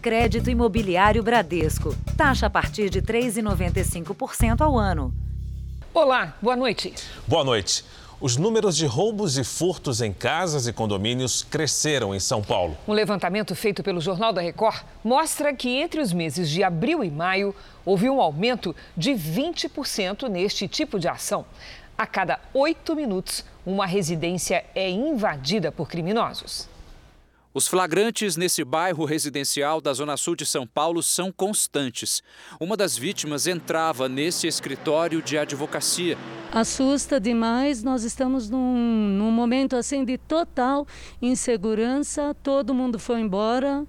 Crédito Imobiliário Bradesco. Taxa a partir de 3,95% ao ano. Olá, boa noite. Boa noite. Os números de roubos e furtos em casas e condomínios cresceram em São Paulo. Um levantamento feito pelo Jornal da Record mostra que entre os meses de abril e maio houve um aumento de 20% neste tipo de ação. A cada oito minutos, uma residência é invadida por criminosos. Os flagrantes nesse bairro residencial da Zona Sul de São Paulo são constantes. Uma das vítimas entrava nesse escritório de advocacia. Assusta demais, nós estamos num, num momento assim de total insegurança, todo mundo foi embora.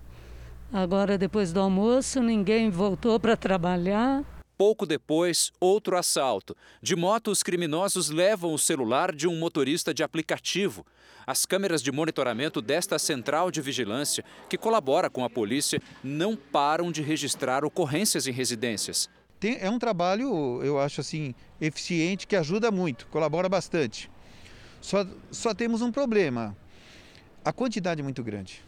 Agora, depois do almoço, ninguém voltou para trabalhar. Pouco depois, outro assalto. De moto, os criminosos levam o celular de um motorista de aplicativo. As câmeras de monitoramento desta central de vigilância, que colabora com a polícia, não param de registrar ocorrências em residências. Tem, é um trabalho, eu acho assim, eficiente, que ajuda muito, colabora bastante. Só, só temos um problema: a quantidade é muito grande.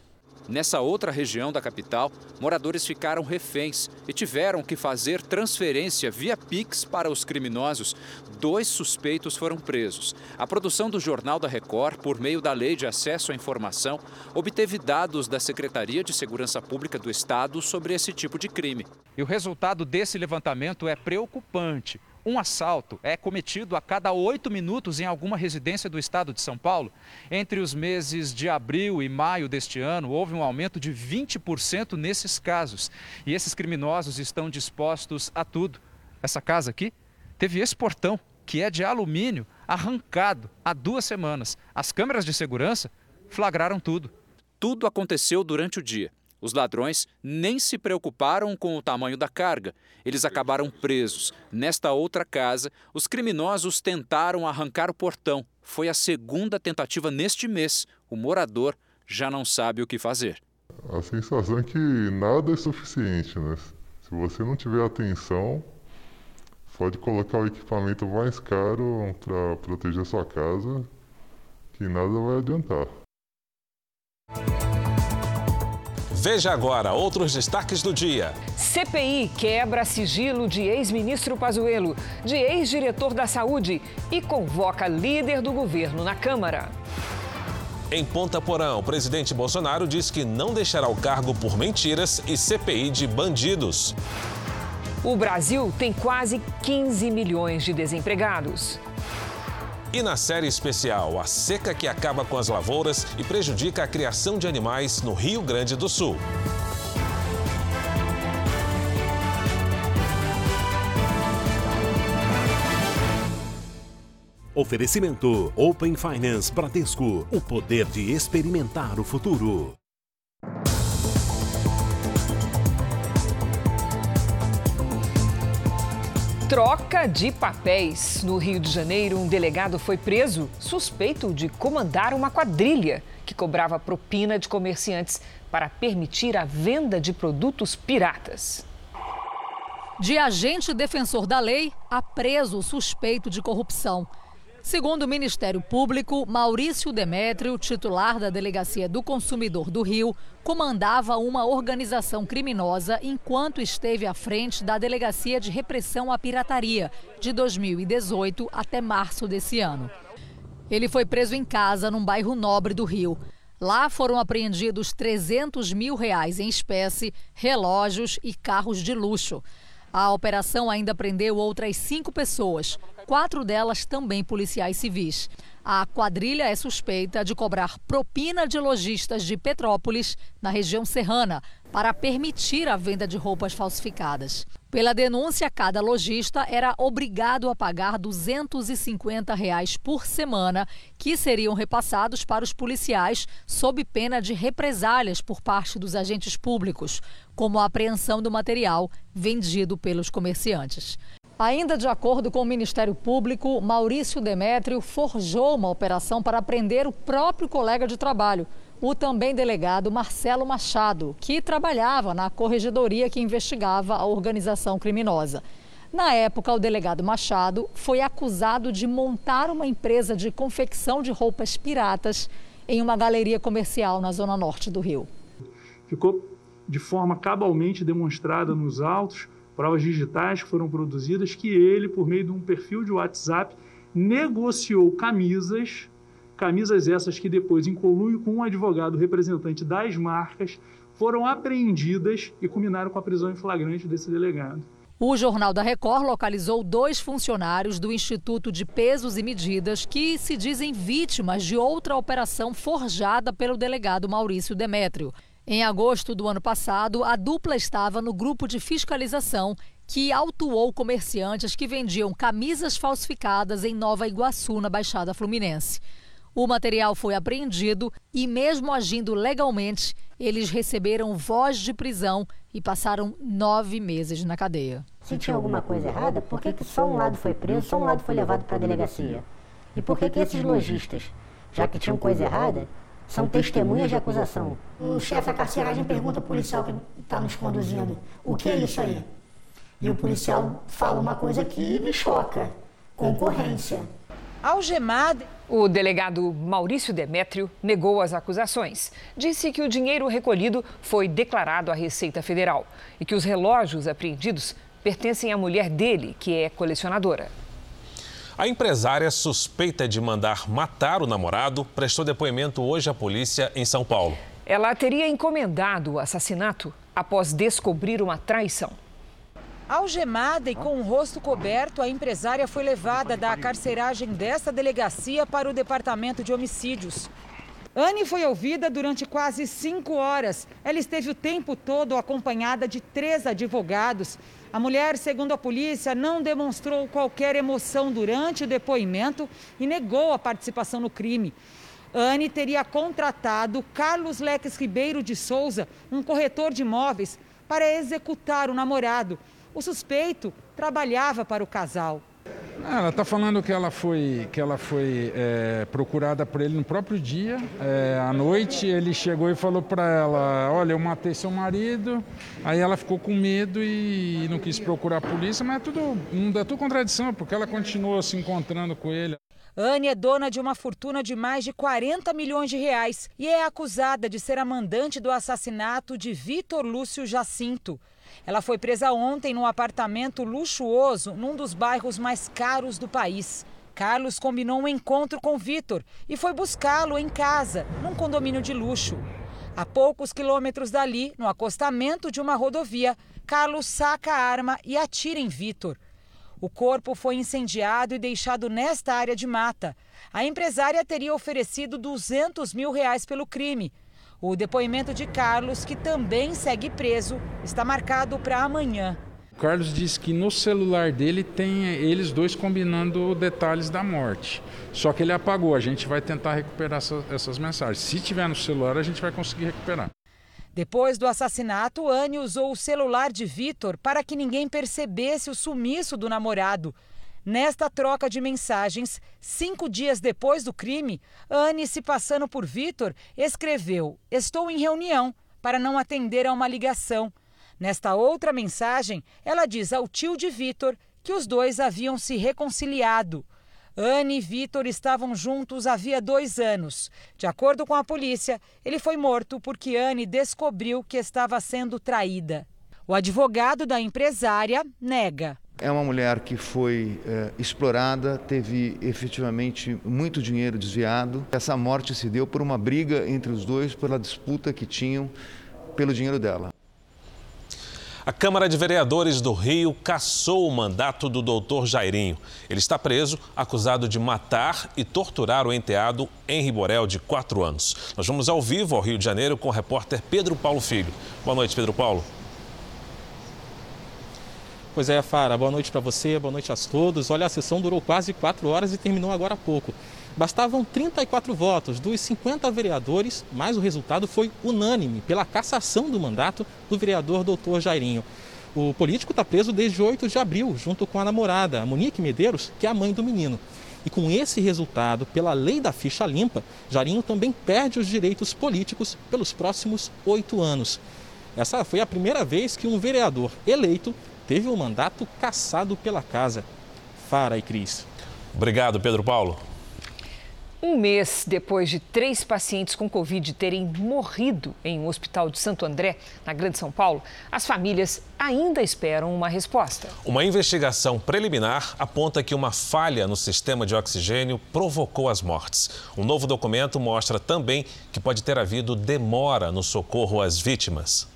Nessa outra região da capital, moradores ficaram reféns e tiveram que fazer transferência via Pix para os criminosos. Dois suspeitos foram presos. A produção do Jornal da Record, por meio da Lei de Acesso à Informação, obteve dados da Secretaria de Segurança Pública do Estado sobre esse tipo de crime. E o resultado desse levantamento é preocupante. Um assalto é cometido a cada oito minutos em alguma residência do estado de São Paulo. Entre os meses de abril e maio deste ano, houve um aumento de 20% nesses casos. E esses criminosos estão dispostos a tudo. Essa casa aqui teve esse portão, que é de alumínio, arrancado há duas semanas. As câmeras de segurança flagraram tudo. Tudo aconteceu durante o dia. Os ladrões nem se preocuparam com o tamanho da carga. Eles acabaram presos. Nesta outra casa, os criminosos tentaram arrancar o portão. Foi a segunda tentativa neste mês. O morador já não sabe o que fazer. A sensação é que nada é suficiente, né? Se você não tiver atenção, pode colocar o equipamento mais caro para proteger sua casa, que nada vai adiantar. Veja agora outros destaques do dia. CPI quebra sigilo de ex-ministro Pazuello, de ex-diretor da Saúde e convoca líder do governo na Câmara. Em Ponta Porã, o presidente Bolsonaro diz que não deixará o cargo por mentiras e CPI de bandidos. O Brasil tem quase 15 milhões de desempregados. E na série especial, a seca que acaba com as lavouras e prejudica a criação de animais no Rio Grande do Sul. Oferecimento Open Finance Bradesco. O poder de experimentar o futuro. Troca de papéis. No Rio de Janeiro, um delegado foi preso suspeito de comandar uma quadrilha que cobrava propina de comerciantes para permitir a venda de produtos piratas. De agente defensor da lei a preso suspeito de corrupção. Segundo o Ministério Público, Maurício Demétrio, titular da Delegacia do Consumidor do Rio, comandava uma organização criminosa enquanto esteve à frente da Delegacia de Repressão à Pirataria, de 2018 até março desse ano. Ele foi preso em casa, num bairro nobre do Rio. Lá foram apreendidos 300 mil reais em espécie, relógios e carros de luxo. A operação ainda prendeu outras cinco pessoas, quatro delas também policiais civis. A quadrilha é suspeita de cobrar propina de lojistas de Petrópolis, na região serrana, para permitir a venda de roupas falsificadas. Pela denúncia, cada lojista era obrigado a pagar 250 reais por semana, que seriam repassados para os policiais sob pena de represálias por parte dos agentes públicos, como a apreensão do material vendido pelos comerciantes. Ainda de acordo com o Ministério Público, Maurício Demétrio forjou uma operação para prender o próprio colega de trabalho, o também delegado Marcelo Machado, que trabalhava na corregedoria que investigava a organização criminosa. Na época, o delegado Machado foi acusado de montar uma empresa de confecção de roupas piratas em uma galeria comercial na zona norte do Rio. Ficou de forma cabalmente demonstrada nos autos, provas digitais que foram produzidas, que ele, por meio de um perfil de WhatsApp, negociou camisas, camisas essas que depois, em conluio com um advogado representante das marcas, foram apreendidas e culminaram com a prisão em flagrante desse delegado. O Jornal da Record localizou dois funcionários do Instituto de Pesos e Medidas que se dizem vítimas de outra operação forjada pelo delegado Maurício Demétrio. Em agosto do ano passado, a dupla estava no grupo de fiscalização que autuou comerciantes que vendiam camisas falsificadas em Nova Iguaçu, na Baixada Fluminense. O material foi apreendido e, mesmo agindo legalmente, eles receberam voz de prisão e passaram nove meses na cadeia. Se tinha alguma coisa errada, por que, que só um lado foi preso, só um lado foi levado para a delegacia? E por que, que esses lojistas, já que tinham coisa errada, são testemunhas de acusação. O chefe da carceragem pergunta ao policial que está nos conduzindo: o que é isso aí? E o policial fala uma coisa que me choca: concorrência. Algemado. O delegado Maurício Demétrio negou as acusações. Disse que o dinheiro recolhido foi declarado à Receita Federal e que os relógios apreendidos pertencem à mulher dele, que é colecionadora. A empresária suspeita de mandar matar o namorado prestou depoimento hoje à polícia em São Paulo. Ela teria encomendado o assassinato após descobrir uma traição. Algemada e com o rosto coberto, a empresária foi levada da carceragem desta delegacia para o departamento de homicídios. Anne foi ouvida durante quase cinco horas. Ela esteve o tempo todo acompanhada de três advogados. A mulher, segundo a polícia, não demonstrou qualquer emoção durante o depoimento e negou a participação no crime. Anne teria contratado Carlos Leques Ribeiro de Souza, um corretor de imóveis, para executar o namorado. O suspeito trabalhava para o casal. Ah, ela está falando que ela foi, que ela foi é, procurada por ele no próprio dia. É, à noite ele chegou e falou para ela: Olha, eu matei seu marido. Aí ela ficou com medo e não quis procurar a polícia, mas é tudo, não é tudo contradição, porque ela continuou se encontrando com ele. Anne é dona de uma fortuna de mais de 40 milhões de reais e é acusada de ser a mandante do assassinato de Vitor Lúcio Jacinto. Ela foi presa ontem num apartamento luxuoso num dos bairros mais caros do país. Carlos combinou um encontro com Vitor e foi buscá-lo em casa, num condomínio de luxo. A poucos quilômetros dali, no acostamento de uma rodovia, Carlos saca a arma e atira em Vitor. O corpo foi incendiado e deixado nesta área de mata. A empresária teria oferecido 200 mil reais pelo crime, o depoimento de Carlos, que também segue preso, está marcado para amanhã. Carlos disse que no celular dele tem eles dois combinando detalhes da morte. Só que ele apagou. A gente vai tentar recuperar essa, essas mensagens. Se tiver no celular, a gente vai conseguir recuperar. Depois do assassinato, Anne usou o celular de Vitor para que ninguém percebesse o sumiço do namorado. Nesta troca de mensagens, cinco dias depois do crime, Anne, se passando por Vitor, escreveu: Estou em reunião para não atender a uma ligação. Nesta outra mensagem, ela diz ao tio de Vitor que os dois haviam se reconciliado. Anne e Vitor estavam juntos havia dois anos. De acordo com a polícia, ele foi morto porque Anne descobriu que estava sendo traída. O advogado da empresária nega. É uma mulher que foi é, explorada, teve efetivamente muito dinheiro desviado. Essa morte se deu por uma briga entre os dois, pela disputa que tinham pelo dinheiro dela. A Câmara de Vereadores do Rio cassou o mandato do doutor Jairinho. Ele está preso, acusado de matar e torturar o enteado Henri Borel, de 4 anos. Nós vamos ao vivo ao Rio de Janeiro com o repórter Pedro Paulo Filho. Boa noite, Pedro Paulo. Pois é, Fara, boa noite para você, boa noite a todos. Olha, a sessão durou quase quatro horas e terminou agora há pouco. Bastavam 34 votos dos 50 vereadores, mas o resultado foi unânime pela cassação do mandato do vereador doutor Jairinho. O político está preso desde 8 de abril, junto com a namorada, a Monique Medeiros, que é a mãe do menino. E com esse resultado, pela lei da ficha limpa, Jairinho também perde os direitos políticos pelos próximos oito anos. Essa foi a primeira vez que um vereador eleito teve o um mandato cassado pela casa. Fara e Cris. Obrigado, Pedro Paulo. Um mês depois de três pacientes com Covid terem morrido em um hospital de Santo André, na Grande São Paulo, as famílias ainda esperam uma resposta. Uma investigação preliminar aponta que uma falha no sistema de oxigênio provocou as mortes. Um novo documento mostra também que pode ter havido demora no socorro às vítimas.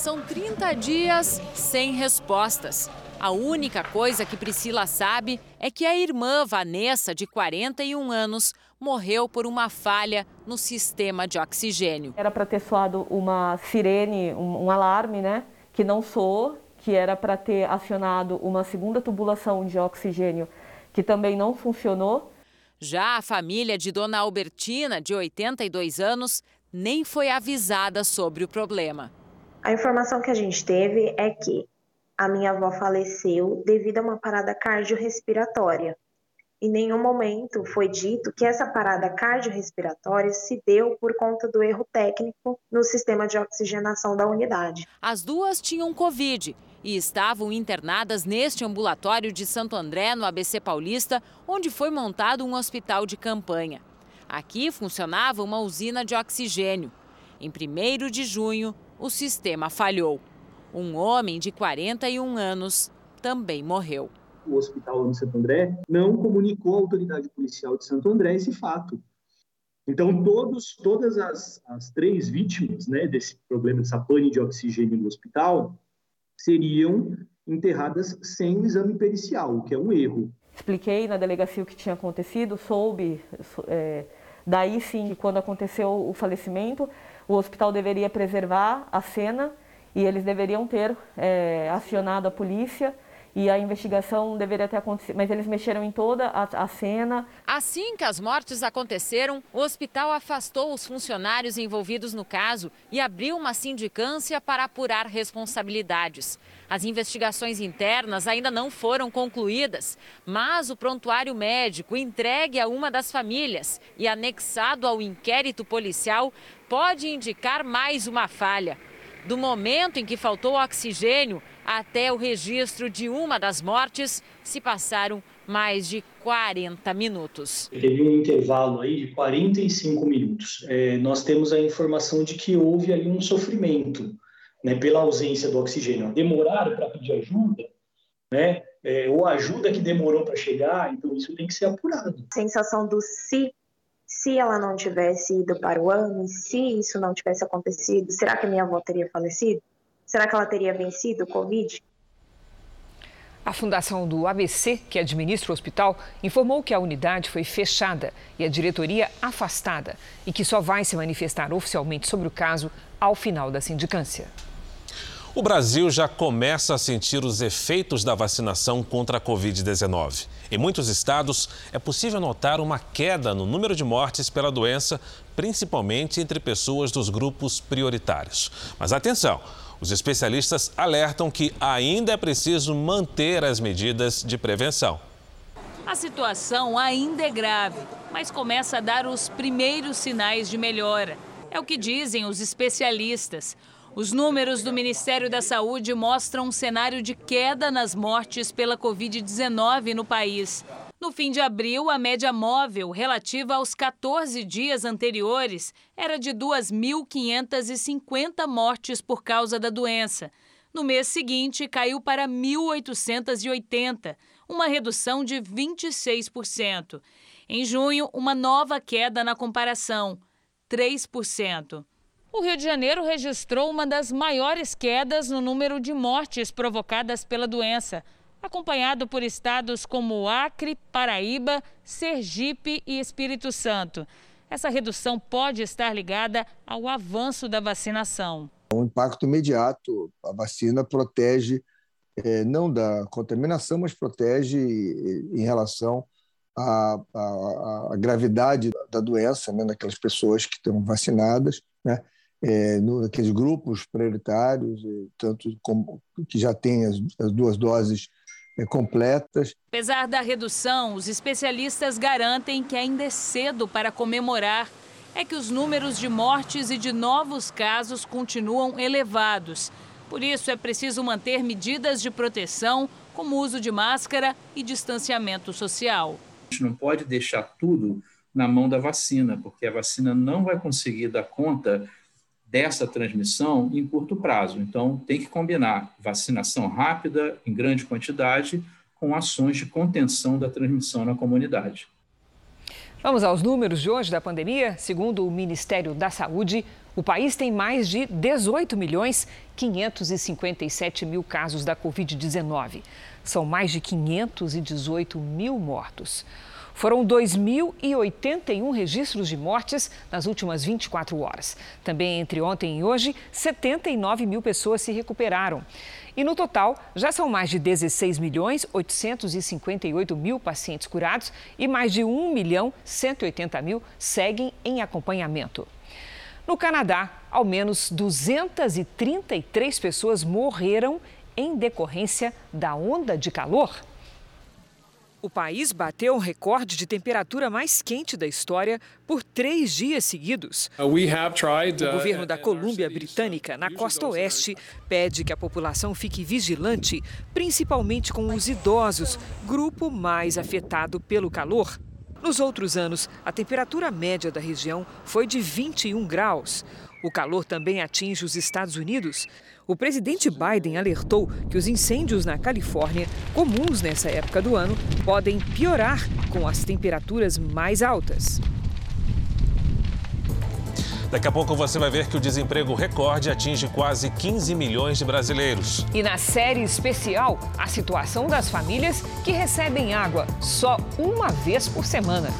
São 30 dias sem respostas. A única coisa que Priscila sabe é que a irmã Vanessa, de 41 anos, morreu por uma falha no sistema de oxigênio. Era para ter soado uma sirene, um, um alarme, né? Que não soou, que era para ter acionado uma segunda tubulação de oxigênio, que também não funcionou. Já a família de Dona Albertina, de 82 anos, nem foi avisada sobre o problema. A informação que a gente teve é que a minha avó faleceu devido a uma parada cardiorrespiratória. Em nenhum momento foi dito que essa parada cardiorrespiratória se deu por conta do erro técnico no sistema de oxigenação da unidade. As duas tinham Covid e estavam internadas neste ambulatório de Santo André, no ABC Paulista, onde foi montado um hospital de campanha. Aqui funcionava uma usina de oxigênio. Em 1 de junho, o sistema falhou. Um homem de 41 anos também morreu. O hospital de Santo André não comunicou à autoridade policial de Santo André esse fato. Então, todos, todas as, as três vítimas né, desse problema, dessa pane de oxigênio no hospital, seriam enterradas sem o exame pericial, o que é um erro. Expliquei na delegacia o que tinha acontecido, soube, é, daí sim, quando aconteceu o falecimento, o hospital deveria preservar a cena e eles deveriam ter é, acionado a polícia e a investigação deveria ter acontecido, mas eles mexeram em toda a, a, cena. Assim que as mortes aconteceram, o hospital afastou os funcionários envolvidos no caso e abriu uma sindicância para apurar responsabilidades. As investigações internas ainda não foram concluídas, mas o prontuário médico entregue a uma das famílias e anexado ao inquérito policial pode indicar mais uma falha do momento em que faltou oxigênio até o registro de uma das mortes, se passaram mais de 40 minutos. Teve um intervalo aí de 45 minutos. É, nós temos a informação de que houve ali um sofrimento né, pela ausência do oxigênio. Demoraram para pedir ajuda, né? É, ou ajuda que demorou para chegar, então isso tem que ser apurado. sensação do se se ela não tivesse ido para o AME, se isso não tivesse acontecido, será que minha avó teria falecido? Será que ela teria vencido o Covid? A fundação do ABC, que administra o hospital, informou que a unidade foi fechada e a diretoria afastada e que só vai se manifestar oficialmente sobre o caso ao final da sindicância. O Brasil já começa a sentir os efeitos da vacinação contra a Covid-19. Em muitos estados, é possível notar uma queda no número de mortes pela doença, principalmente entre pessoas dos grupos prioritários. Mas atenção! Os especialistas alertam que ainda é preciso manter as medidas de prevenção. A situação ainda é grave, mas começa a dar os primeiros sinais de melhora. É o que dizem os especialistas. Os números do Ministério da Saúde mostram um cenário de queda nas mortes pela Covid-19 no país. No fim de abril, a média móvel relativa aos 14 dias anteriores era de 2.550 mortes por causa da doença. No mês seguinte, caiu para 1.880, uma redução de 26%. Em junho, uma nova queda na comparação, 3%. O Rio de Janeiro registrou uma das maiores quedas no número de mortes provocadas pela doença, acompanhado por estados como Acre, Paraíba, Sergipe e Espírito Santo. Essa redução pode estar ligada ao avanço da vacinação. Um impacto imediato. A vacina protege eh, não da contaminação, mas protege em relação à, à, à gravidade da doença né, naquelas pessoas que estão vacinadas. Né? É, no, naqueles grupos prioritários, tanto como, que já têm as, as duas doses é, completas. Apesar da redução, os especialistas garantem que ainda é cedo para comemorar. É que os números de mortes e de novos casos continuam elevados. Por isso, é preciso manter medidas de proteção, como uso de máscara e distanciamento social. A gente não pode deixar tudo na mão da vacina, porque a vacina não vai conseguir dar conta dessa transmissão em curto prazo. Então, tem que combinar vacinação rápida, em grande quantidade, com ações de contenção da transmissão na comunidade. Vamos aos números de hoje da pandemia. Segundo o Ministério da Saúde, o país tem mais de 18 milhões 557 mil casos da Covid-19. São mais de 518 mil mortos. Foram 2.081 registros de mortes nas últimas 24 horas. Também entre ontem e hoje, 79 mil pessoas se recuperaram. E no total, já são mais de 16 milhões 858 mil pacientes curados e mais de 1 milhão 180 mil seguem em acompanhamento. No Canadá, ao menos 233 pessoas morreram em decorrência da onda de calor. O país bateu um recorde de temperatura mais quente da história por três dias seguidos. Uh, o governo da Colômbia Britânica, na costa oeste, pede que a população fique vigilante, principalmente com os idosos, grupo mais afetado pelo calor. Nos outros anos, a temperatura média da região foi de 21 graus. O calor também atinge os Estados Unidos. O presidente Biden alertou que os incêndios na Califórnia, comuns nessa época do ano, podem piorar com as temperaturas mais altas. Daqui a pouco você vai ver que o desemprego recorde atinge quase 15 milhões de brasileiros. E na série especial, a situação das famílias que recebem água só uma vez por semana.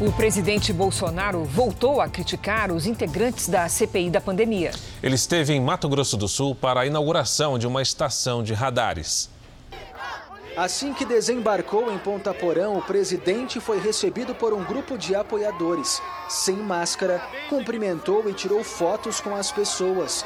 O presidente Bolsonaro voltou a criticar os integrantes da CPI da pandemia. Ele esteve em Mato Grosso do Sul para a inauguração de uma estação de radares. Assim que desembarcou em Ponta Porã, o presidente foi recebido por um grupo de apoiadores. Sem máscara, cumprimentou e tirou fotos com as pessoas.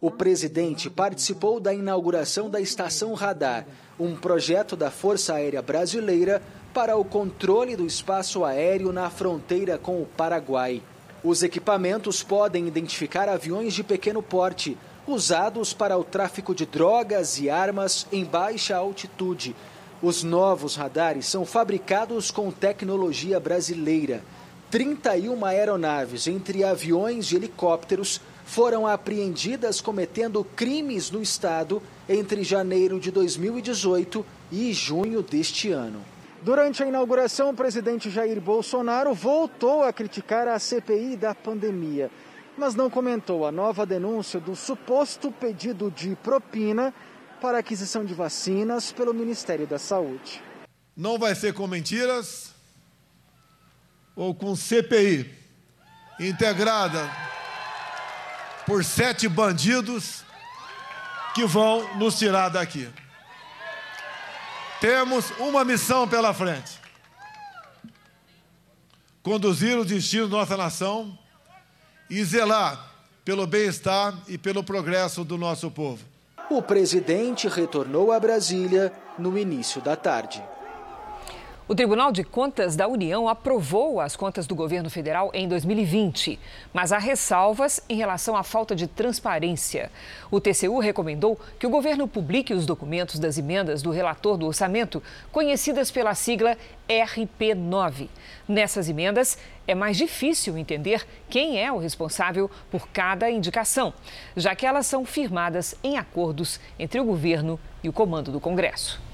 O presidente participou da inauguração da Estação Radar, um projeto da Força Aérea Brasileira para o controle do espaço aéreo na fronteira com o Paraguai. Os equipamentos podem identificar aviões de pequeno porte, usados para o tráfico de drogas e armas em baixa altitude. Os novos radares são fabricados com tecnologia brasileira. 31 aeronaves, entre aviões e helicópteros, foram apreendidas cometendo crimes no estado entre janeiro de 2018 e junho deste ano. Durante a inauguração, o presidente Jair Bolsonaro voltou a criticar a CPI da pandemia, mas não comentou a nova denúncia do suposto pedido de propina para aquisição de vacinas pelo Ministério da Saúde. Não vai ser com mentiras ou com CPI integrada por sete bandidos que vão nos tirar daqui. Temos uma missão pela frente: conduzir o destino da nossa nação e zelar pelo bem-estar e pelo progresso do nosso povo. O presidente retornou a Brasília no início da tarde. O Tribunal de Contas da União aprovou as contas do governo federal em 2020, mas há ressalvas em relação à falta de transparência. O TCU recomendou que o governo publique os documentos das emendas do relator do orçamento, conhecidas pela sigla RP9. Nessas emendas, é mais difícil entender quem é o responsável por cada indicação, já que elas são firmadas em acordos entre o governo e o comando do Congresso.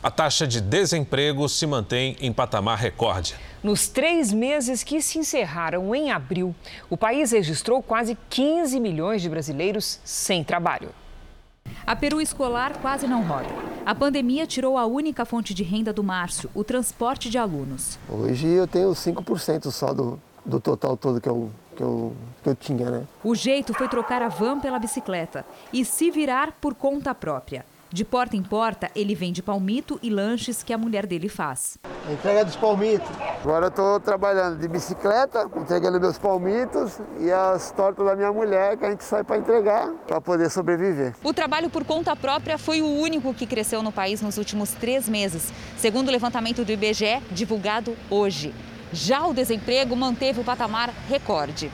A taxa de desemprego se mantém em patamar recorde. Nos três meses que se encerraram em abril, o país registrou quase 15 milhões de brasileiros sem trabalho. A Peru escolar quase não roda. A pandemia tirou a única fonte de renda do Márcio, o transporte de alunos. Hoje eu tenho 5% só do, do total todo que eu, que, eu, que eu tinha, né? O jeito foi trocar a van pela bicicleta e se virar por conta própria. De porta em porta, ele vende palmito e lanches que a mulher dele faz. A entrega dos palmitos. Agora eu estou trabalhando de bicicleta, entregando meus palmitos e as tortas da minha mulher que a gente sai para entregar para poder sobreviver. O trabalho por conta própria foi o único que cresceu no país nos últimos três meses, segundo o levantamento do IBGE divulgado hoje. Já o desemprego manteve o patamar recorde.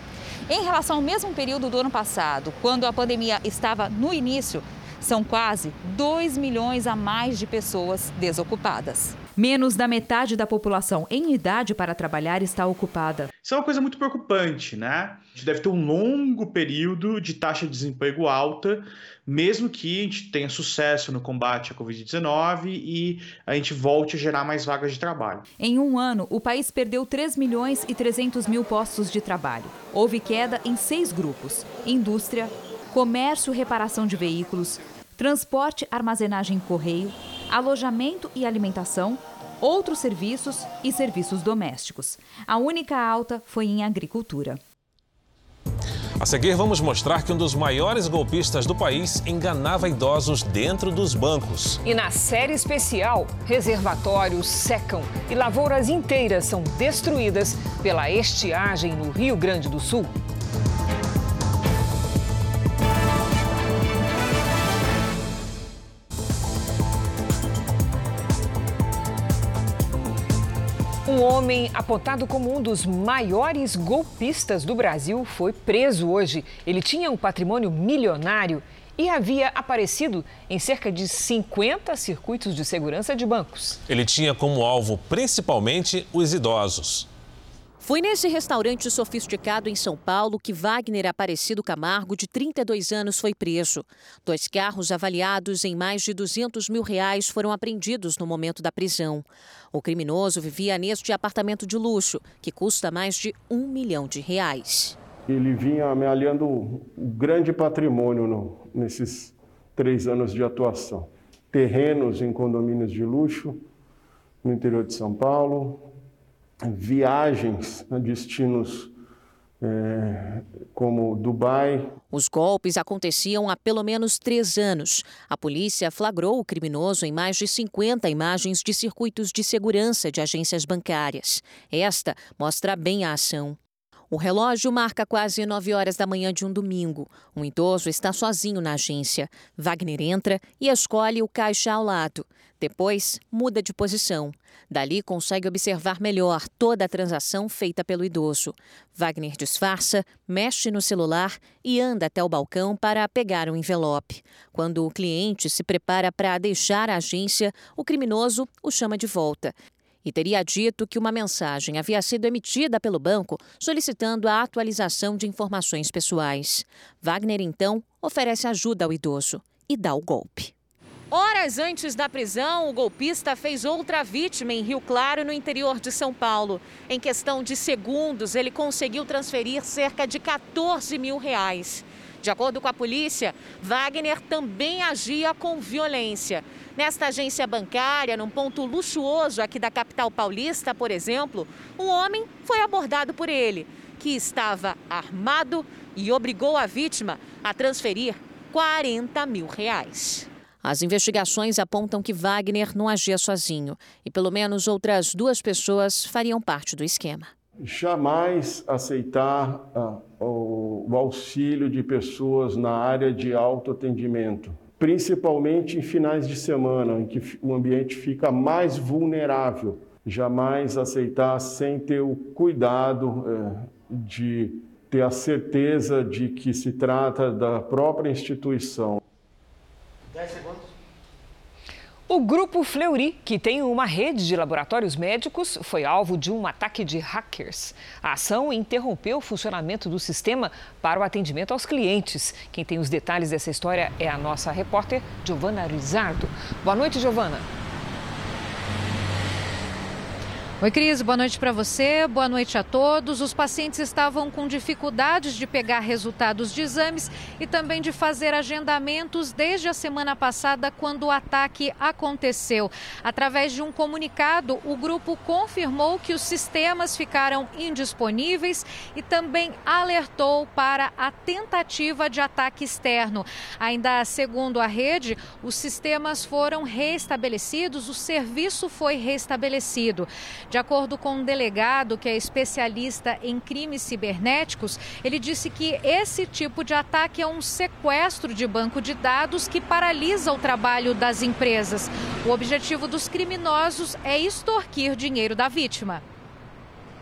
Em relação ao mesmo período do ano passado, quando a pandemia estava no início, são quase 2 milhões a mais de pessoas desocupadas. Menos da metade da população em idade para trabalhar está ocupada. Isso é uma coisa muito preocupante, né? A gente deve ter um longo período de taxa de desemprego alta, mesmo que a gente tenha sucesso no combate à Covid-19 e a gente volte a gerar mais vagas de trabalho. Em um ano, o país perdeu 3 milhões e 300 mil postos de trabalho. Houve queda em seis grupos: indústria, comércio, reparação de veículos, transporte, armazenagem e correio, alojamento e alimentação, outros serviços e serviços domésticos. A única alta foi em agricultura. A seguir, vamos mostrar que um dos maiores golpistas do país enganava idosos dentro dos bancos. E na série especial, reservatórios secam e lavouras inteiras são destruídas pela estiagem no Rio Grande do Sul. Um homem apontado como um dos maiores golpistas do Brasil foi preso hoje. Ele tinha um patrimônio milionário e havia aparecido em cerca de 50 circuitos de segurança de bancos. Ele tinha como alvo principalmente os idosos. Foi nesse restaurante sofisticado em São Paulo que Wagner Aparecido Camargo, de 32 anos, foi preso. Dois carros avaliados em mais de 200 mil reais foram apreendidos no momento da prisão. O criminoso vivia neste apartamento de luxo, que custa mais de um milhão de reais. Ele vinha amealhando um grande patrimônio no, nesses três anos de atuação. Terrenos em condomínios de luxo no interior de São Paulo, viagens a destinos é, como Dubai. Os golpes aconteciam há pelo menos três anos. A polícia flagrou o criminoso em mais de 50 imagens de circuitos de segurança de agências bancárias. Esta mostra bem a ação. O relógio marca quase 9 horas da manhã de um domingo. Um idoso está sozinho na agência. Wagner entra e escolhe o caixa ao lado. Depois, muda de posição. Dali consegue observar melhor toda a transação feita pelo idoso. Wagner disfarça, mexe no celular e anda até o balcão para pegar um envelope. Quando o cliente se prepara para deixar a agência, o criminoso o chama de volta e teria dito que uma mensagem havia sido emitida pelo banco solicitando a atualização de informações pessoais. Wagner, então, oferece ajuda ao idoso e dá o golpe. Horas antes da prisão, o golpista fez outra vítima em Rio Claro, no interior de São Paulo. Em questão de segundos, ele conseguiu transferir cerca de 14 mil reais. De acordo com a polícia, Wagner também agia com violência. Nesta agência bancária, num ponto luxuoso aqui da capital paulista, por exemplo, um homem foi abordado por ele, que estava armado e obrigou a vítima a transferir 40 mil reais. As investigações apontam que Wagner não agia sozinho e pelo menos outras duas pessoas fariam parte do esquema. Jamais aceitar ah, o, auxílio de pessoas na área de autoatendimento, principalmente em finais de semana, em que o ambiente fica mais vulnerável. Jamais aceitar sem ter o cuidado eh, de ter a certeza de que se trata da própria instituição. 10 segundos. O Grupo Fleury, que tem uma rede de laboratórios médicos, foi alvo de um ataque de hackers. A ação interrompeu o funcionamento do sistema para o atendimento aos clientes. Quem tem os detalhes dessa história é a nossa repórter Giovana Rizardo. Boa noite, Giovana. Oi, Cris, boa noite para você, boa noite a todos. Os pacientes estavam com dificuldades de pegar resultados de exames e também de fazer agendamentos desde a semana passada, quando o ataque aconteceu. Através de um comunicado, o grupo confirmou que os sistemas ficaram indisponíveis e também alertou para a tentativa de ataque externo. Ainda segundo a rede, os sistemas foram restabelecidos, o serviço foi restabelecido. De acordo com um delegado que é especialista em crimes cibernéticos, ele disse que esse tipo de ataque é um sequestro de banco de dados que paralisa o trabalho das empresas. O objetivo dos criminosos é extorquir dinheiro da vítima.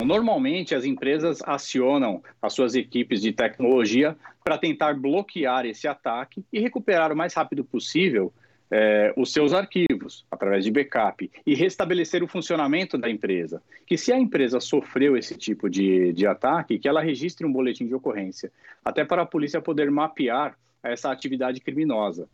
Normalmente, as empresas acionam as suas equipes de tecnologia para tentar bloquear esse ataque e recuperar o mais rápido possível é, os seus arquivos através de backup e restabelecer o funcionamento da empresa. Que se a empresa sofreu esse tipo de, de ataque, que ela registre um boletim de ocorrência, até para a polícia poder mapear essa atividade criminosa.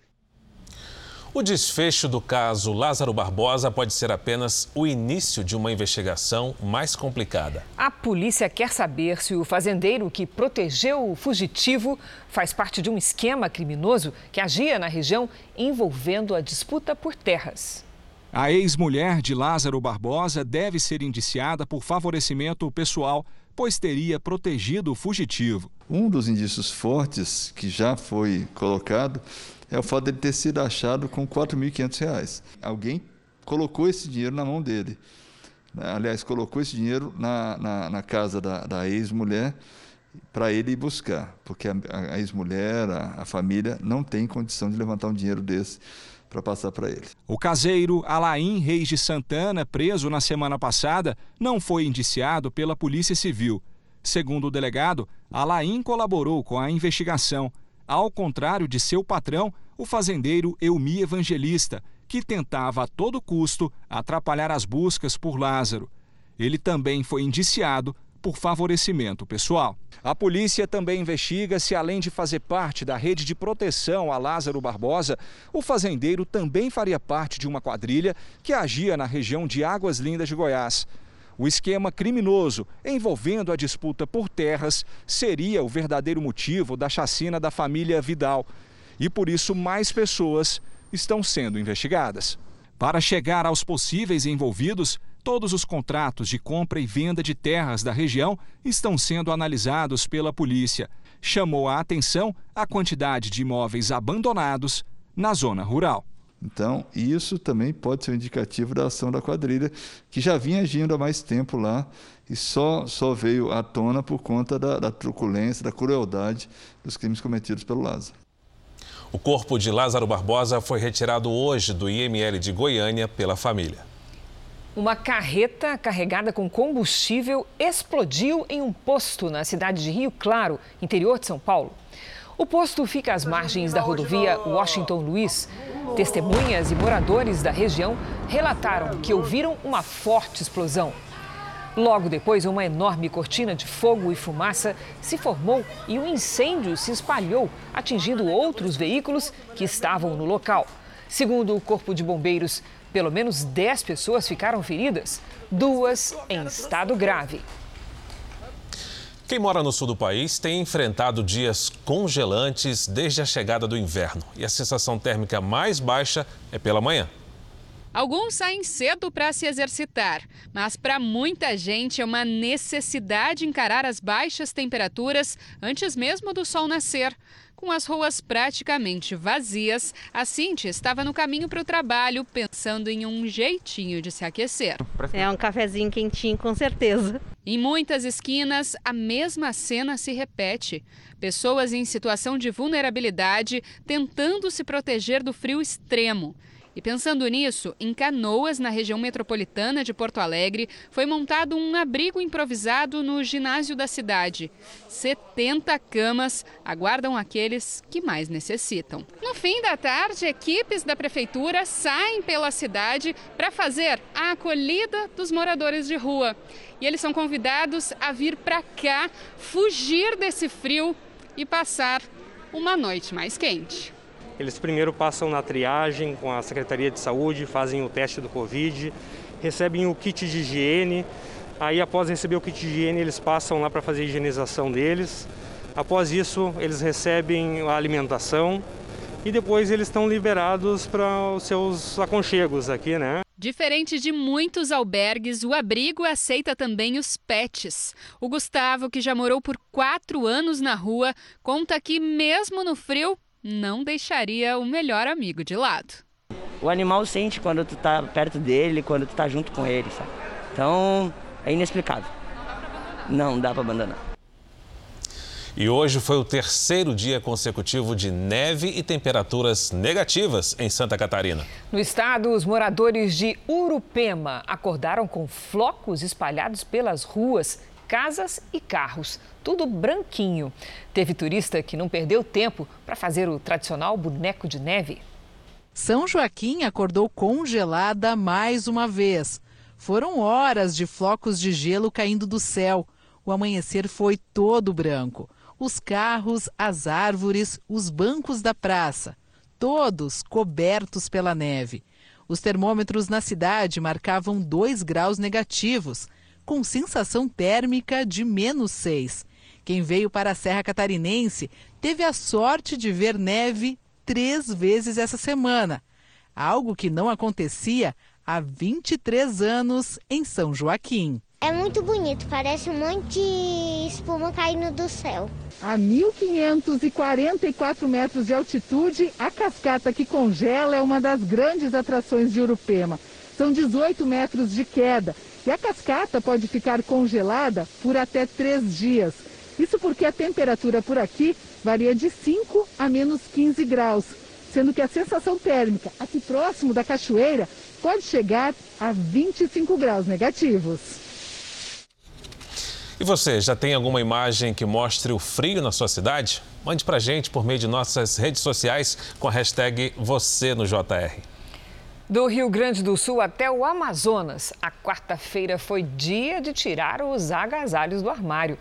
O desfecho do caso Lázaro Barbosa pode ser apenas o início de uma investigação mais complicada. A polícia quer saber se o fazendeiro que protegeu o fugitivo faz parte de um esquema criminoso que agia na região envolvendo a disputa por terras. A ex-mulher de Lázaro Barbosa deve ser indiciada por favorecimento pessoal, pois teria protegido o fugitivo. Um dos indícios fortes que já foi colocado é o fato dele ter sido achado com R$ 4.500. Alguém colocou esse dinheiro na mão dele. Aliás, colocou esse dinheiro na, na, na casa da, da ex-mulher para ele ir buscar, porque a, a ex-mulher, a, a família, não tem condição de levantar um dinheiro desse para passar para ele. O caseiro Alain Reis de Santana, preso na semana passada, não foi indiciado pela Polícia Civil. Segundo o delegado, Alain colaborou com a investigação ao contrário de seu patrão, o fazendeiro Elmi Evangelista, que tentava a todo custo atrapalhar as buscas por Lázaro. Ele também foi indiciado por favorecimento pessoal. A polícia também investiga se, além de fazer parte da rede de proteção a Lázaro Barbosa, o fazendeiro também faria parte de uma quadrilha que agia na região de Águas Lindas de Goiás. O esquema criminoso envolvendo a disputa por terras seria o verdadeiro motivo da chacina da família Vidal. E por isso mais pessoas estão sendo investigadas. Para chegar aos possíveis envolvidos, todos os contratos de compra e venda de terras da região estão sendo analisados pela polícia. Chamou a atenção a quantidade de imóveis abandonados na zona rural. Então, isso também pode ser um indicativo da ação da quadrilha, que já vinha agindo há mais tempo lá e só, só veio à tona por conta da, da truculência, da crueldade dos crimes cometidos pelo Lázaro. O corpo de Lázaro Barbosa foi retirado hoje do IML de Goiânia pela família. Uma carreta carregada com combustível explodiu em um posto na cidade de Rio Claro, interior de São Paulo. O posto fica às margens da rodovia Washington Luiz. Testemunhas e moradores da região relataram que ouviram uma forte explosão. Logo depois, uma enorme cortina de fogo e fumaça se formou e um incêndio se espalhou, atingindo outros veículos que estavam no local. Segundo o Corpo de Bombeiros, pelo menos 10 pessoas ficaram feridas, duas em estado grave. Quem mora no sul do país tem enfrentado dias congelantes desde a chegada do inverno e a sensação térmica mais baixa é pela manhã. Alguns saem cedo para se exercitar, mas para muita gente é uma necessidade encarar as baixas temperaturas antes mesmo do sol nascer. Com as ruas praticamente vazias, a Cintia estava no caminho para o trabalho, pensando em um jeitinho de se aquecer. É um cafezinho quentinho, com certeza. Em muitas esquinas, a mesma cena se repete. Pessoas em situação de vulnerabilidade tentando se proteger do frio extremo. E pensando nisso, em Canoas, na região metropolitana de Porto Alegre, foi montado um abrigo improvisado no ginásio da cidade. 70 camas aguardam aqueles que mais necessitam. No fim da tarde, equipes da prefeitura saem pela cidade para fazer a acolhida dos moradores de rua. E eles são convidados a vir para cá, fugir desse frio e passar uma noite mais quente. Eles primeiro passam na triagem com a Secretaria de Saúde, fazem o teste do Covid, recebem o kit de higiene. Aí, após receber o kit de higiene, eles passam lá para fazer a higienização deles. Após isso, eles recebem a alimentação e depois eles estão liberados para os seus aconchegos aqui, né? Diferente de muitos albergues, o abrigo aceita também os pets. O Gustavo, que já morou por quatro anos na rua, conta que, mesmo no frio, não deixaria o melhor amigo de lado. O animal sente quando tu tá perto dele, quando tu tá junto com ele, sabe? Então, é inexplicável. Não dá para abandonar. E hoje foi o terceiro dia consecutivo de neve e temperaturas negativas em Santa Catarina. No estado, os moradores de Urupema acordaram com flocos espalhados pelas ruas, casas e carros, tudo branquinho. Teve turista que não perdeu tempo para fazer o tradicional boneco de neve. São Joaquim acordou congelada mais uma vez. Foram horas de flocos de gelo caindo do céu. O amanhecer foi todo branco os carros, as árvores, os bancos da praça, todos cobertos pela neve. Os termômetros na cidade marcavam 2 graus negativos, com sensação térmica de menos 6. Quem veio para a Serra Catarinense teve a sorte de ver neve três vezes essa semana, algo que não acontecia há 23 anos em São Joaquim. É muito bonito, parece um monte de espuma caindo do céu. A 1.544 metros de altitude, a cascata que congela é uma das grandes atrações de Urupema. São 18 metros de queda e a cascata pode ficar congelada por até três dias. Isso porque a temperatura por aqui varia de 5 a menos 15 graus, sendo que a sensação térmica aqui próximo da cachoeira pode chegar a 25 graus negativos. E você, já tem alguma imagem que mostre o frio na sua cidade? Mande pra gente por meio de nossas redes sociais com a hashtag você no JR. Do Rio Grande do Sul até o Amazonas, a quarta-feira foi dia de tirar os agasalhos do armário.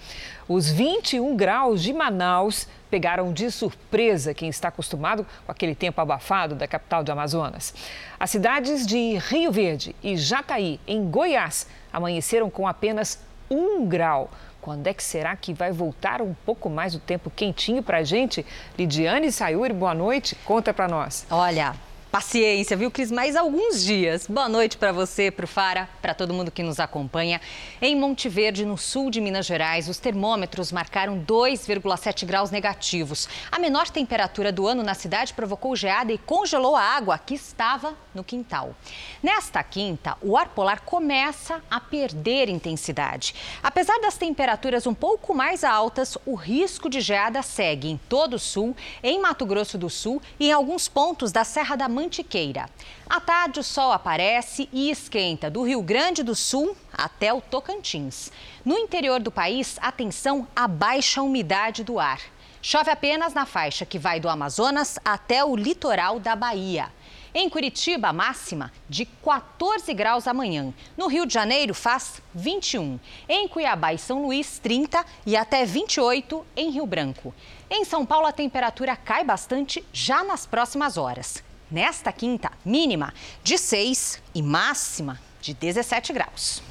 Os 21 graus de Manaus pegaram de surpresa quem está acostumado com aquele tempo abafado da capital do Amazonas. As cidades de Rio Verde e Jataí, em Goiás, amanheceram com apenas um grau. Quando é que será que vai voltar um pouco mais o tempo quentinho para a gente? Lidiane Sayuri, boa noite. Conta para nós. Olha, Paciência, viu, Cris? Mais alguns dias. Boa noite para você, para o Fara, para todo mundo que nos acompanha. Em Monte Verde, no sul de Minas Gerais, os termômetros marcaram 2,7 graus negativos. A menor temperatura do ano na cidade provocou geada e congelou a água que estava no quintal. Nesta quinta, o ar polar começa a perder intensidade. Apesar das temperaturas um pouco mais altas, o risco de geada segue em todo o sul, em Mato Grosso do Sul e em alguns pontos da Serra da Mantiqueira Mantiqueira. À tarde, o sol aparece e esquenta do Rio Grande do Sul até o Tocantins. No interior do país, atenção à baixa umidade do ar. Chove apenas na faixa que vai do Amazonas até o litoral da Bahia. Em Curitiba, máxima de 14 graus amanhã. No Rio de Janeiro, faz 21. Em Cuiabá e São Luís, 30 e até 28 em Rio Branco. Em São Paulo, a temperatura cai bastante já nas próximas horas. Nesta quinta, mínima de 6 e máxima de 17 graus.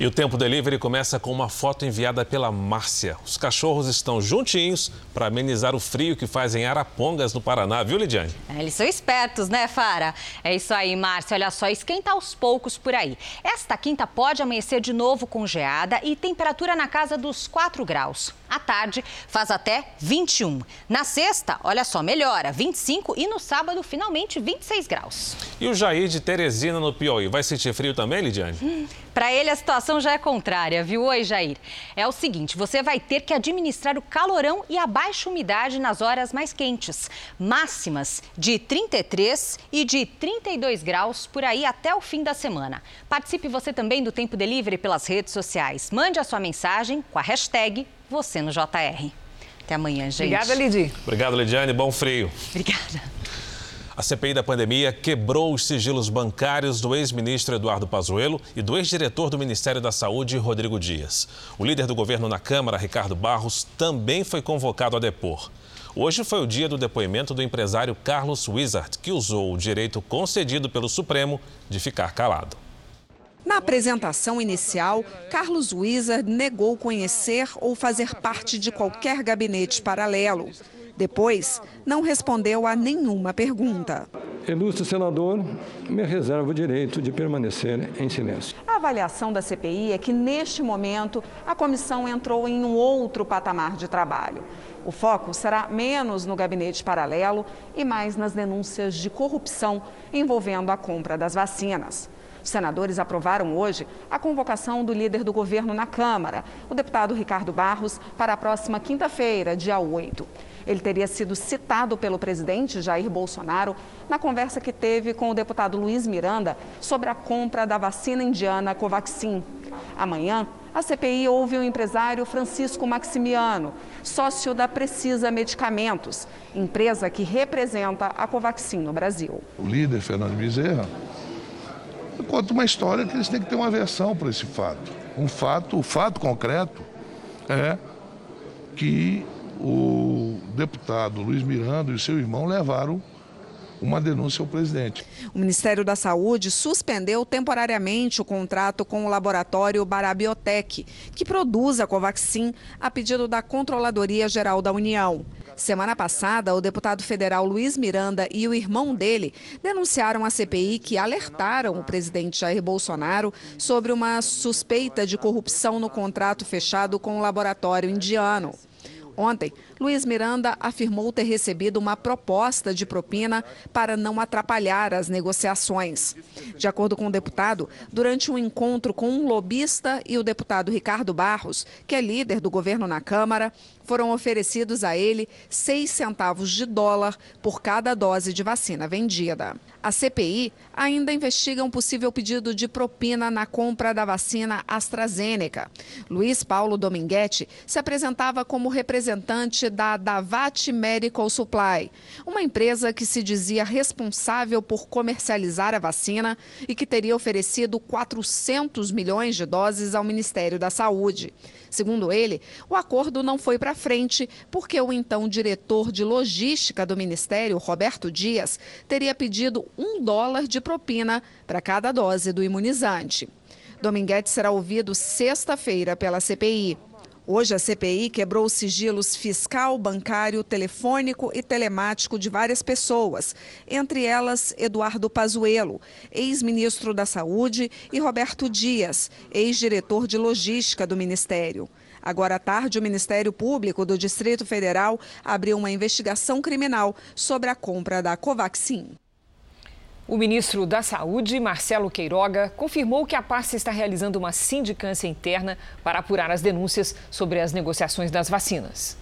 E o Tempo Delivery começa com uma foto enviada pela Márcia. Os cachorros estão juntinhos para amenizar o frio que faz em Arapongas, no Paraná, viu, Lidiane? É, eles são espertos, né, Fara? É isso aí, Márcia. Olha só, esquenta aos poucos por aí. Esta quinta pode amanhecer de novo com geada e temperatura na casa dos 4 graus. À tarde, faz até 21. Na sexta, olha só, melhora, 25 e no sábado, finalmente, 26 graus. E o Jair de Teresina, no Piauí, vai sentir frio também, Lidiane? Hum, para ele, a situação já é contrária, viu? Oi, Jair. É o seguinte: você vai ter que administrar o calorão e a baixa umidade nas horas mais quentes. Máximas de 33 e de 32 graus por aí até o fim da semana. Participe você também do Tempo Delivery pelas redes sociais. Mande a sua mensagem com a hashtag você no JR. Até amanhã, gente. Obrigada, Lidi. Obrigado, Lidiane. Bom frio. Obrigada. A CPI da pandemia quebrou os sigilos bancários do ex-ministro Eduardo Pazuello e do ex-diretor do Ministério da Saúde, Rodrigo Dias. O líder do governo na Câmara, Ricardo Barros, também foi convocado a depor. Hoje foi o dia do depoimento do empresário Carlos Wizard, que usou o direito concedido pelo Supremo de ficar calado. Na apresentação inicial, Carlos Wizard negou conhecer ou fazer parte de qualquer gabinete paralelo. Depois, não respondeu a nenhuma pergunta. Ilustre senador, me reservo o direito de permanecer em silêncio. A avaliação da CPI é que, neste momento, a comissão entrou em um outro patamar de trabalho. O foco será menos no gabinete paralelo e mais nas denúncias de corrupção envolvendo a compra das vacinas. Os senadores aprovaram hoje a convocação do líder do governo na Câmara, o deputado Ricardo Barros, para a próxima quinta-feira, dia 8. Ele teria sido citado pelo presidente Jair Bolsonaro na conversa que teve com o deputado Luiz Miranda sobre a compra da vacina indiana Covaxin. Amanhã, a CPI ouve o empresário Francisco Maximiano, sócio da Precisa Medicamentos, empresa que representa a Covaxin no Brasil. O líder, Fernando Bezerra, conta uma história que eles têm que ter uma versão para esse fato. Um fato, o fato concreto é que o deputado Luiz Miranda e seu irmão levaram uma denúncia ao presidente. O Ministério da Saúde suspendeu temporariamente o contrato com o laboratório Barabiotec, que produz a Covaxin a pedido da Controladoria Geral da União. Semana passada, o deputado federal Luiz Miranda e o irmão dele denunciaram à CPI que alertaram o presidente Jair Bolsonaro sobre uma suspeita de corrupção no contrato fechado com o laboratório indiano. Ontem, Luiz Miranda afirmou ter recebido uma proposta de propina para não atrapalhar as negociações. De acordo com o deputado, durante um encontro com um lobista e o deputado Ricardo Barros, que é líder do governo na Câmara, foram oferecidos a ele seis centavos de dólar por cada dose de vacina vendida. A CPI ainda investiga um possível pedido de propina na compra da vacina AstraZeneca. Luiz Paulo Dominguete se apresentava como representante da Davat Medical Supply, uma empresa que se dizia responsável por comercializar a vacina e que teria oferecido 400 milhões de doses ao Ministério da Saúde. Segundo ele, o acordo não foi para frente porque o então diretor de logística do Ministério, Roberto Dias, teria pedido um dólar de propina para cada dose do imunizante. Dominguete será ouvido sexta-feira pela CPI. Hoje, a CPI quebrou os sigilos fiscal, bancário, telefônico e telemático de várias pessoas, entre elas Eduardo Pazuello, ex-ministro da Saúde, e Roberto Dias, ex-diretor de logística do Ministério. Agora à tarde, o Ministério Público do Distrito Federal abriu uma investigação criminal sobre a compra da Covaxin. O ministro da Saúde, Marcelo Queiroga, confirmou que a pasta está realizando uma sindicância interna para apurar as denúncias sobre as negociações das vacinas.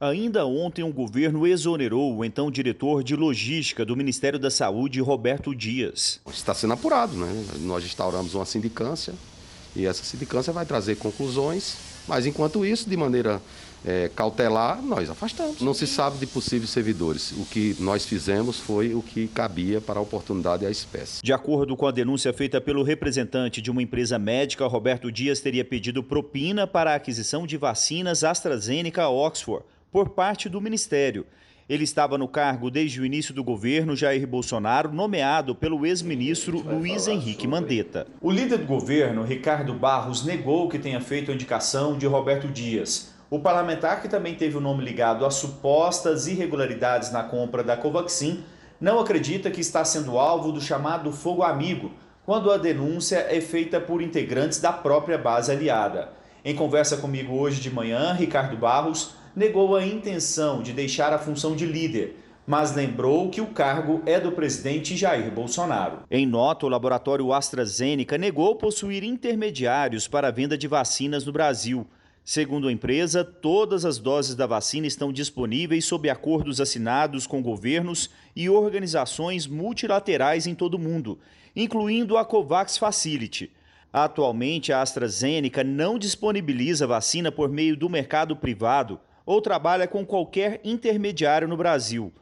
Ainda ontem, o governo exonerou o então diretor de logística do Ministério da Saúde, Roberto Dias. Está sendo apurado, né? Nós instauramos uma sindicância e essa sindicância vai trazer conclusões, mas enquanto isso, de maneira é, cautelar, nós afastamos. Não se sabe de possíveis servidores. O que nós fizemos foi o que cabia para a oportunidade e a espécie. De acordo com a denúncia feita pelo representante de uma empresa médica, Roberto Dias teria pedido propina para a aquisição de vacinas AstraZeneca Oxford por parte do Ministério. Ele estava no cargo desde o início do governo Jair Bolsonaro, nomeado pelo ex-ministro Luiz Henrique Mandetta. O líder do governo, Ricardo Barros, negou que tenha feito a indicação de Roberto Dias. O parlamentar, que também teve o nome ligado a supostas irregularidades na compra da Covaxin, não acredita que está sendo alvo do chamado fogo amigo, quando a denúncia é feita por integrantes da própria base aliada. Em conversa comigo hoje de manhã, Ricardo Barros negou a intenção de deixar a função de líder, mas lembrou que o cargo é do presidente Jair Bolsonaro. Em nota, o laboratório AstraZeneca negou possuir intermediários para a venda de vacinas no Brasil. Segundo a empresa, todas as doses da vacina estão disponíveis sob acordos assinados com governos e organizações multilaterais em todo o mundo, incluindo a COVAX Facility. Atualmente, a AstraZeneca não disponibiliza vacina por meio do mercado privado ou trabalha com qualquer intermediário no Brasil.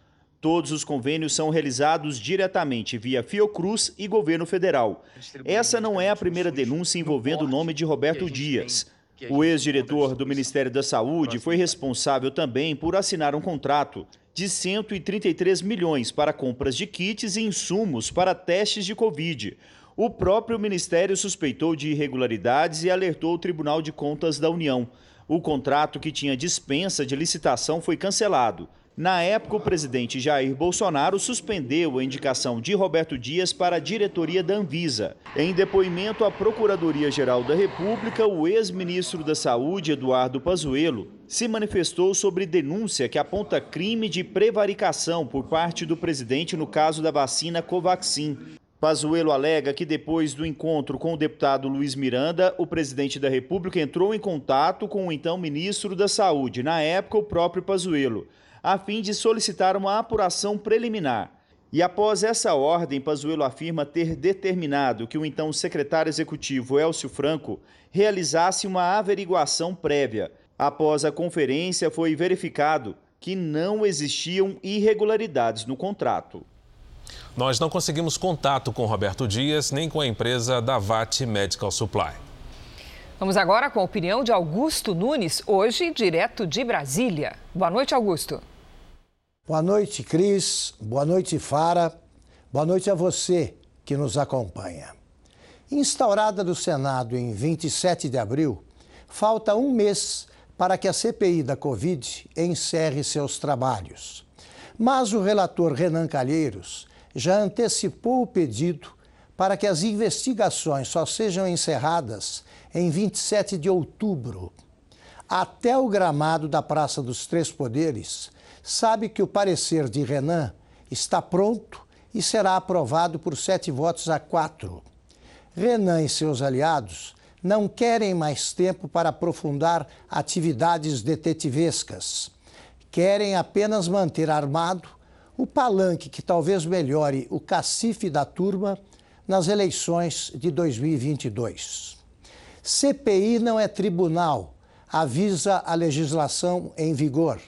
Todos os convênios são realizados diretamente via Fiocruz e governo federal. Essa não é a primeira denúncia envolvendo o nome de Roberto Dias. O ex-diretor do Ministério da Saúde foi responsável também por assinar um contrato de 133 milhões para compras de kits e insumos para testes de Covid. O próprio Ministério suspeitou de irregularidades e alertou o Tribunal de Contas da União. O contrato que tinha dispensa de licitação foi cancelado. Na época, o presidente Jair Bolsonaro suspendeu a indicação de Roberto Dias para a diretoria da Anvisa. Em depoimento à Procuradoria-Geral da República, o ex-ministro da Saúde, Eduardo Pazuello, se manifestou sobre denúncia que aponta crime de prevaricação por parte do presidente no caso da vacina Covaxin. Pazuello alega que depois do encontro com o deputado Luiz Miranda, o presidente da República entrou em contato com o então ministro da Saúde, na época o próprio Pazuello, a fim de solicitar uma apuração preliminar. E após essa ordem, Pazuello afirma ter determinado que o então secretário executivo Elcio Franco realizasse uma averiguação prévia. Após a conferência, foi verificado que não existiam irregularidades no contrato. Nós não conseguimos contato com Roberto Dias nem com a empresa Davat Medical Supply. Vamos agora com a opinião de Augusto Nunes, hoje direto de Brasília. Boa noite, Augusto. Boa noite, Cris. Boa noite, Fara. Boa noite a você que nos acompanha. Instaurada no Senado em 27 de abril, falta um mês para que a CPI da Covid encerre seus trabalhos. Mas o relator Renan Calheiros já antecipou o pedido para que as investigações só sejam encerradas em 27 de outubro. Até o gramado da Praça dos Três Poderes sabe que o parecer de Renan está pronto e será aprovado por sete votos a quatro. Renan e seus aliados não querem mais tempo para aprofundar atividades detetivescas. Querem apenas manter armado o palanque que talvez melhore o cacife da turma nas eleições de 2022. CPI não é tribunal, avisa a legislação em vigor.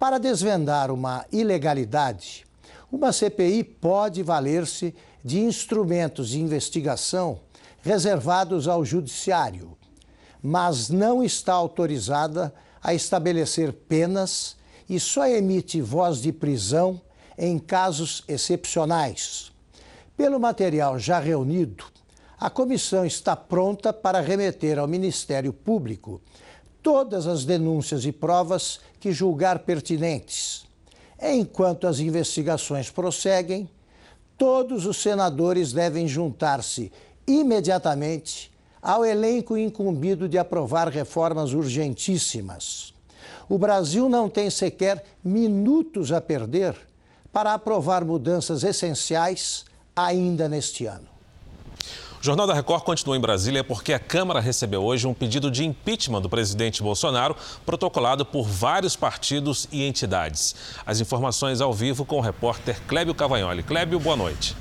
Para desvendar uma ilegalidade, uma CPI pode valer-se de instrumentos de investigação reservados ao Judiciário, mas não está autorizada a estabelecer penas e só emite voz de prisão em casos excepcionais. Pelo material já reunido, a comissão está pronta para remeter ao Ministério Público todas as denúncias e provas que julgar pertinentes. Enquanto as investigações prosseguem, todos os senadores devem juntar-se imediatamente ao elenco incumbido de aprovar reformas urgentíssimas. O Brasil não tem sequer minutos a perder para aprovar mudanças essenciais ainda neste ano. O Jornal da Record continua em Brasília porque a Câmara recebeu hoje um pedido de impeachment do presidente Bolsonaro, protocolado por vários partidos e entidades. As informações ao vivo com o repórter Clébio Cavagnoli. Clébio, boa noite.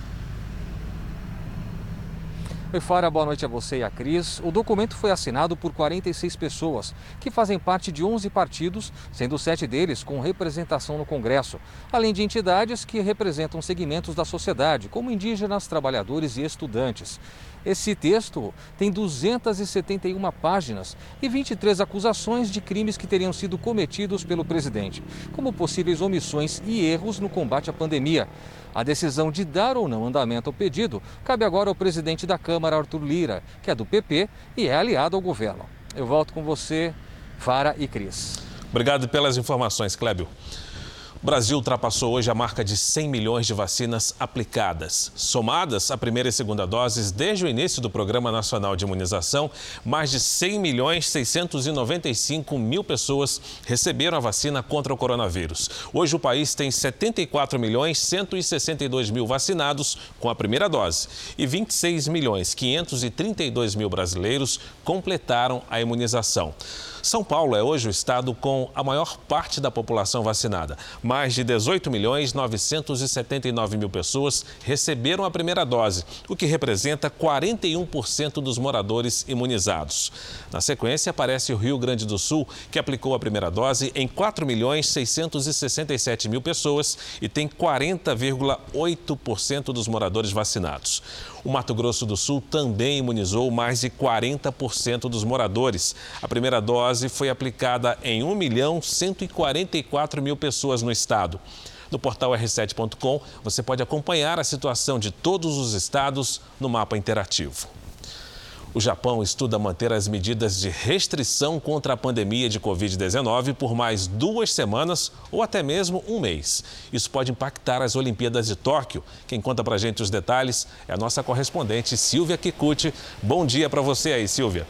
Oi, Fara, boa noite a você e a Cris. O documento foi assinado por 46 pessoas, que fazem parte de 11 partidos, sendo sete deles com representação no Congresso, além de entidades que representam segmentos da sociedade, como indígenas, trabalhadores e estudantes. Esse texto tem 271 páginas e 23 acusações de crimes que teriam sido cometidos pelo presidente, como possíveis omissões e erros no combate à pandemia. A decisão de dar ou não andamento ao pedido cabe agora ao presidente da Câmara, Arthur Lira, que é do PP e é aliado ao governo. Eu volto com você, Fara e Cris. Obrigado pelas informações, Clébio. O Brasil ultrapassou hoje a marca de 100 milhões de vacinas aplicadas. Somadas a primeira e segunda doses desde o início do Programa Nacional de Imunização, mais de 100 milhões 695 mil pessoas receberam a vacina contra o coronavírus. Hoje o país tem 74 milhões 162 mil vacinados com a primeira dose e 26 milhões 532 mil brasileiros completaram a imunização. São Paulo é hoje o estado com a maior parte da população vacinada. Mais de 18 milhões 979 mil pessoas receberam a primeira dose, o que representa 41% dos moradores imunizados. Na sequência, aparece o Rio Grande do Sul, que aplicou a primeira dose em 4 milhões 667 mil pessoas e tem 40,8% dos moradores vacinados. O Mato Grosso do Sul também imunizou mais de 40% dos moradores. A primeira dose foi aplicada em 1 milhão 144 mil pessoas no estado. No portal r7.com, você pode acompanhar a situação de todos os estados no mapa interativo. O Japão estuda manter as medidas de restrição contra a pandemia de Covid-19 por mais duas semanas ou até mesmo um mês. Isso pode impactar as Olimpíadas de Tóquio. Quem conta pra gente os detalhes é a nossa correspondente Silvia Kikuchi. Bom dia para você aí, Silvia.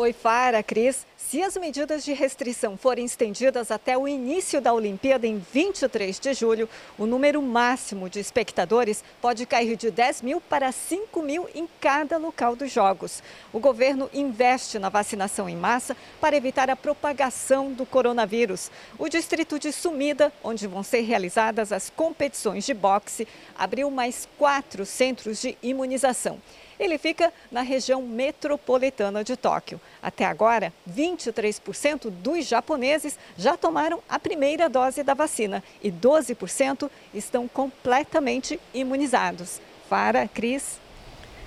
Oi, Fara, Cris. Se as medidas de restrição forem estendidas até o início da Olimpíada em 23 de julho, o número máximo de espectadores pode cair de 10 mil para 5 mil em cada local dos Jogos. O governo investe na vacinação em massa para evitar a propagação do coronavírus. O distrito de Sumida, onde vão ser realizadas as competições de boxe, abriu mais quatro centros de imunização. Ele fica na região metropolitana de Tóquio. Até agora, 23% dos japoneses já tomaram a primeira dose da vacina e 12% estão completamente imunizados. Fara, Cris.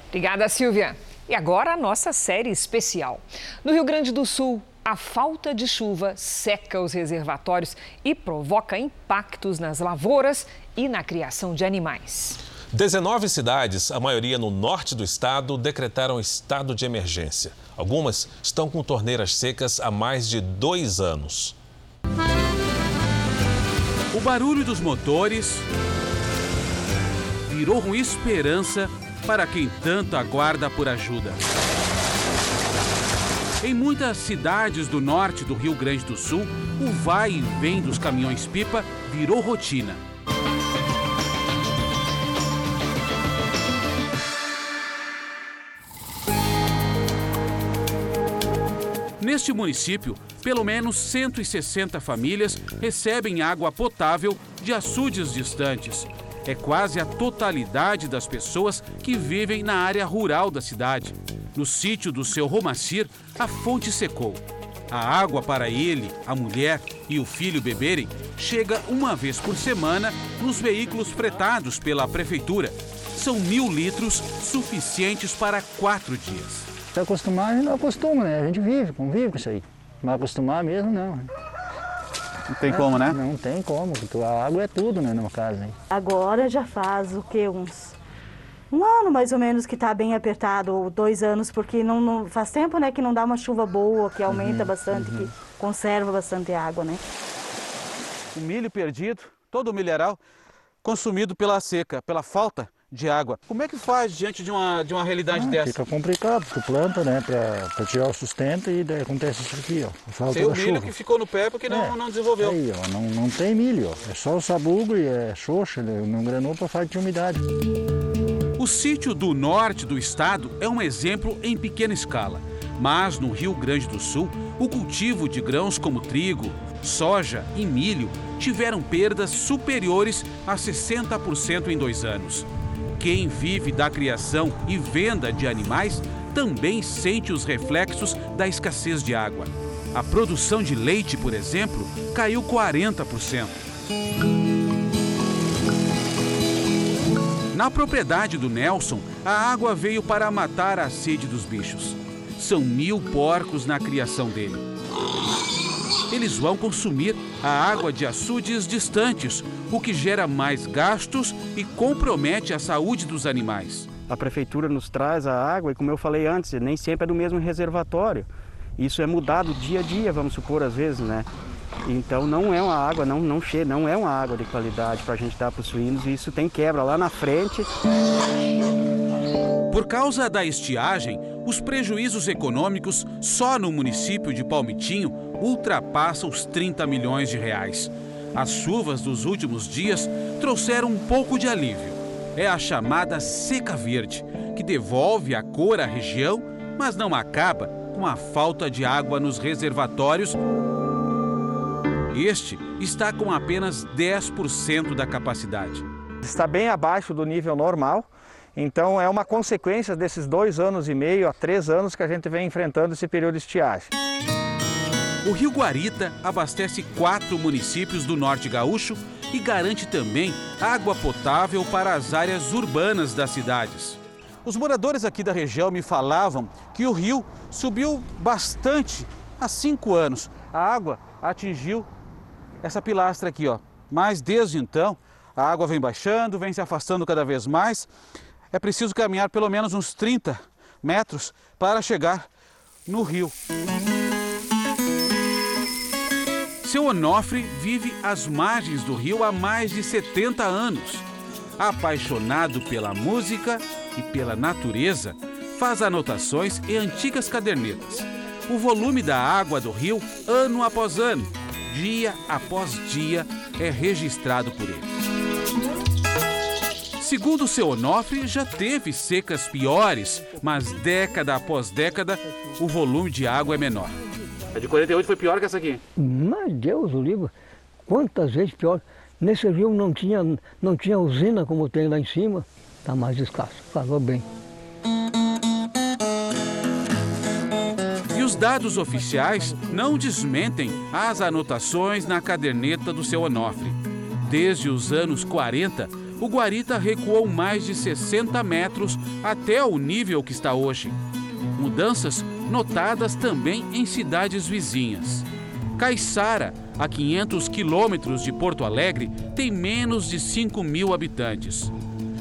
Obrigada, Silvia. E agora a nossa série especial. No Rio Grande do Sul, a falta de chuva seca os reservatórios e provoca impactos nas lavouras e na criação de animais. 19 cidades, a maioria no norte do estado, decretaram estado de emergência. Algumas estão com torneiras secas há mais de dois anos. O barulho dos motores virou uma esperança para quem tanto aguarda por ajuda. Em muitas cidades do norte do Rio Grande do Sul, o vai e vem dos caminhões-pipa virou rotina. Neste município, pelo menos 160 famílias recebem água potável de açudes distantes. É quase a totalidade das pessoas que vivem na área rural da cidade. No sítio do seu Romacir, a fonte secou. A água para ele, a mulher e o filho beberem chega uma vez por semana nos veículos fretados pela prefeitura. São mil litros suficientes para quatro dias. Se acostumar, a gente não acostuma, né? A gente vive, convive com isso aí. Mas acostumar mesmo, não. Não tem como, né? Não tem como, porque a água é tudo, né, no caso. Hein? Agora já faz o quê? Uns um ano mais ou menos que está bem apertado, ou dois anos, porque não, não, faz tempo né, que não dá uma chuva boa, que aumenta uhum, bastante, uhum. que conserva bastante água, né? O milho perdido, todo o milharal, consumido pela seca, pela falta de água. Como é que faz diante de uma, de uma realidade ah, dessa? Fica complicado, tu planta, né, para tirar o sustento e daí acontece isso aqui, ó. Falta tem o milho chuva. que ficou no pé porque não, é. não desenvolveu. Aí, ó, não, não tem milho, ó. é só o sabugo e é xoxa, né? não granou para falta de umidade. O sítio do norte do estado é um exemplo em pequena escala. Mas no Rio Grande do Sul, o cultivo de grãos como trigo, soja e milho tiveram perdas superiores a 60% em dois anos. Quem vive da criação e venda de animais também sente os reflexos da escassez de água. A produção de leite, por exemplo, caiu 40%. Na propriedade do Nelson, a água veio para matar a sede dos bichos. São mil porcos na criação dele. Eles vão consumir a água de açudes distantes, o que gera mais gastos e compromete a saúde dos animais. A prefeitura nos traz a água e, como eu falei antes, nem sempre é do mesmo reservatório. Isso é mudado dia a dia, vamos supor, às vezes, né? Então não é uma água, não, não, cheia, não é uma água de qualidade para a gente dar para os suínos e isso tem quebra lá na frente. Por causa da estiagem, os prejuízos econômicos só no município de Palmitinho ultrapassam os 30 milhões de reais. As chuvas dos últimos dias trouxeram um pouco de alívio. É a chamada seca verde, que devolve a cor à região, mas não acaba com a falta de água nos reservatórios. Este está com apenas 10% da capacidade. Está bem abaixo do nível normal, então é uma consequência desses dois anos e meio a três anos que a gente vem enfrentando esse período de estiagem. O Rio Guarita abastece quatro municípios do norte gaúcho e garante também água potável para as áreas urbanas das cidades. Os moradores aqui da região me falavam que o rio subiu bastante há cinco anos. A água atingiu essa pilastra aqui, ó. Mas desde então, a água vem baixando, vem se afastando cada vez mais. É preciso caminhar pelo menos uns 30 metros para chegar no rio. Seu Onofre vive às margens do rio há mais de 70 anos. Apaixonado pela música e pela natureza, faz anotações em antigas cadernetas. o volume da água do rio ano após ano, dia após dia, é registrado por ele. Segundo seu Onofre, já teve secas piores, mas década após década, o volume de água é menor. A de 48 foi pior que essa aqui? Mas Deus, o livro, quantas vezes pior. Nesse rio não tinha, não tinha usina como tem lá em cima, está mais escasso, falou bem. E os dados oficiais não desmentem as anotações na caderneta do seu Onofre. Desde os anos 40, o Guarita recuou mais de 60 metros até o nível que está hoje. Mudanças notadas também em cidades vizinhas. Caiçara, a 500 quilômetros de Porto Alegre, tem menos de 5 mil habitantes.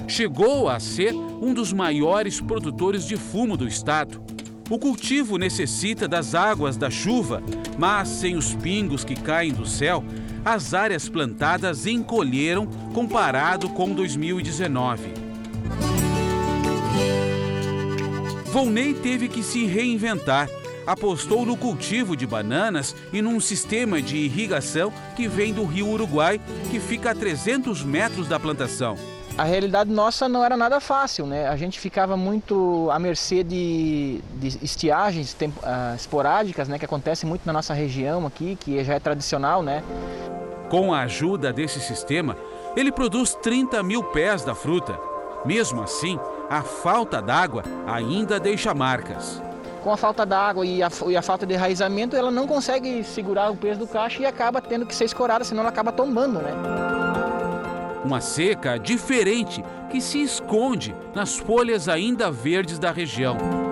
Chegou a ser um dos maiores produtores de fumo do estado. O cultivo necessita das águas da chuva, mas sem os pingos que caem do céu, as áreas plantadas encolheram comparado com 2019. Volney teve que se reinventar. Apostou no cultivo de bananas e num sistema de irrigação que vem do rio Uruguai, que fica a 300 metros da plantação. A realidade nossa não era nada fácil, né? A gente ficava muito à mercê de, de estiagens temp, uh, esporádicas, né? Que acontecem muito na nossa região aqui, que já é tradicional, né? Com a ajuda desse sistema, ele produz 30 mil pés da fruta. Mesmo assim, a falta d'água ainda deixa marcas com a falta d'água e a, e a falta de enraizamento, ela não consegue segurar o peso do cacho e acaba tendo que ser escorada, senão ela acaba tombando, né? Uma seca diferente que se esconde nas folhas ainda verdes da região.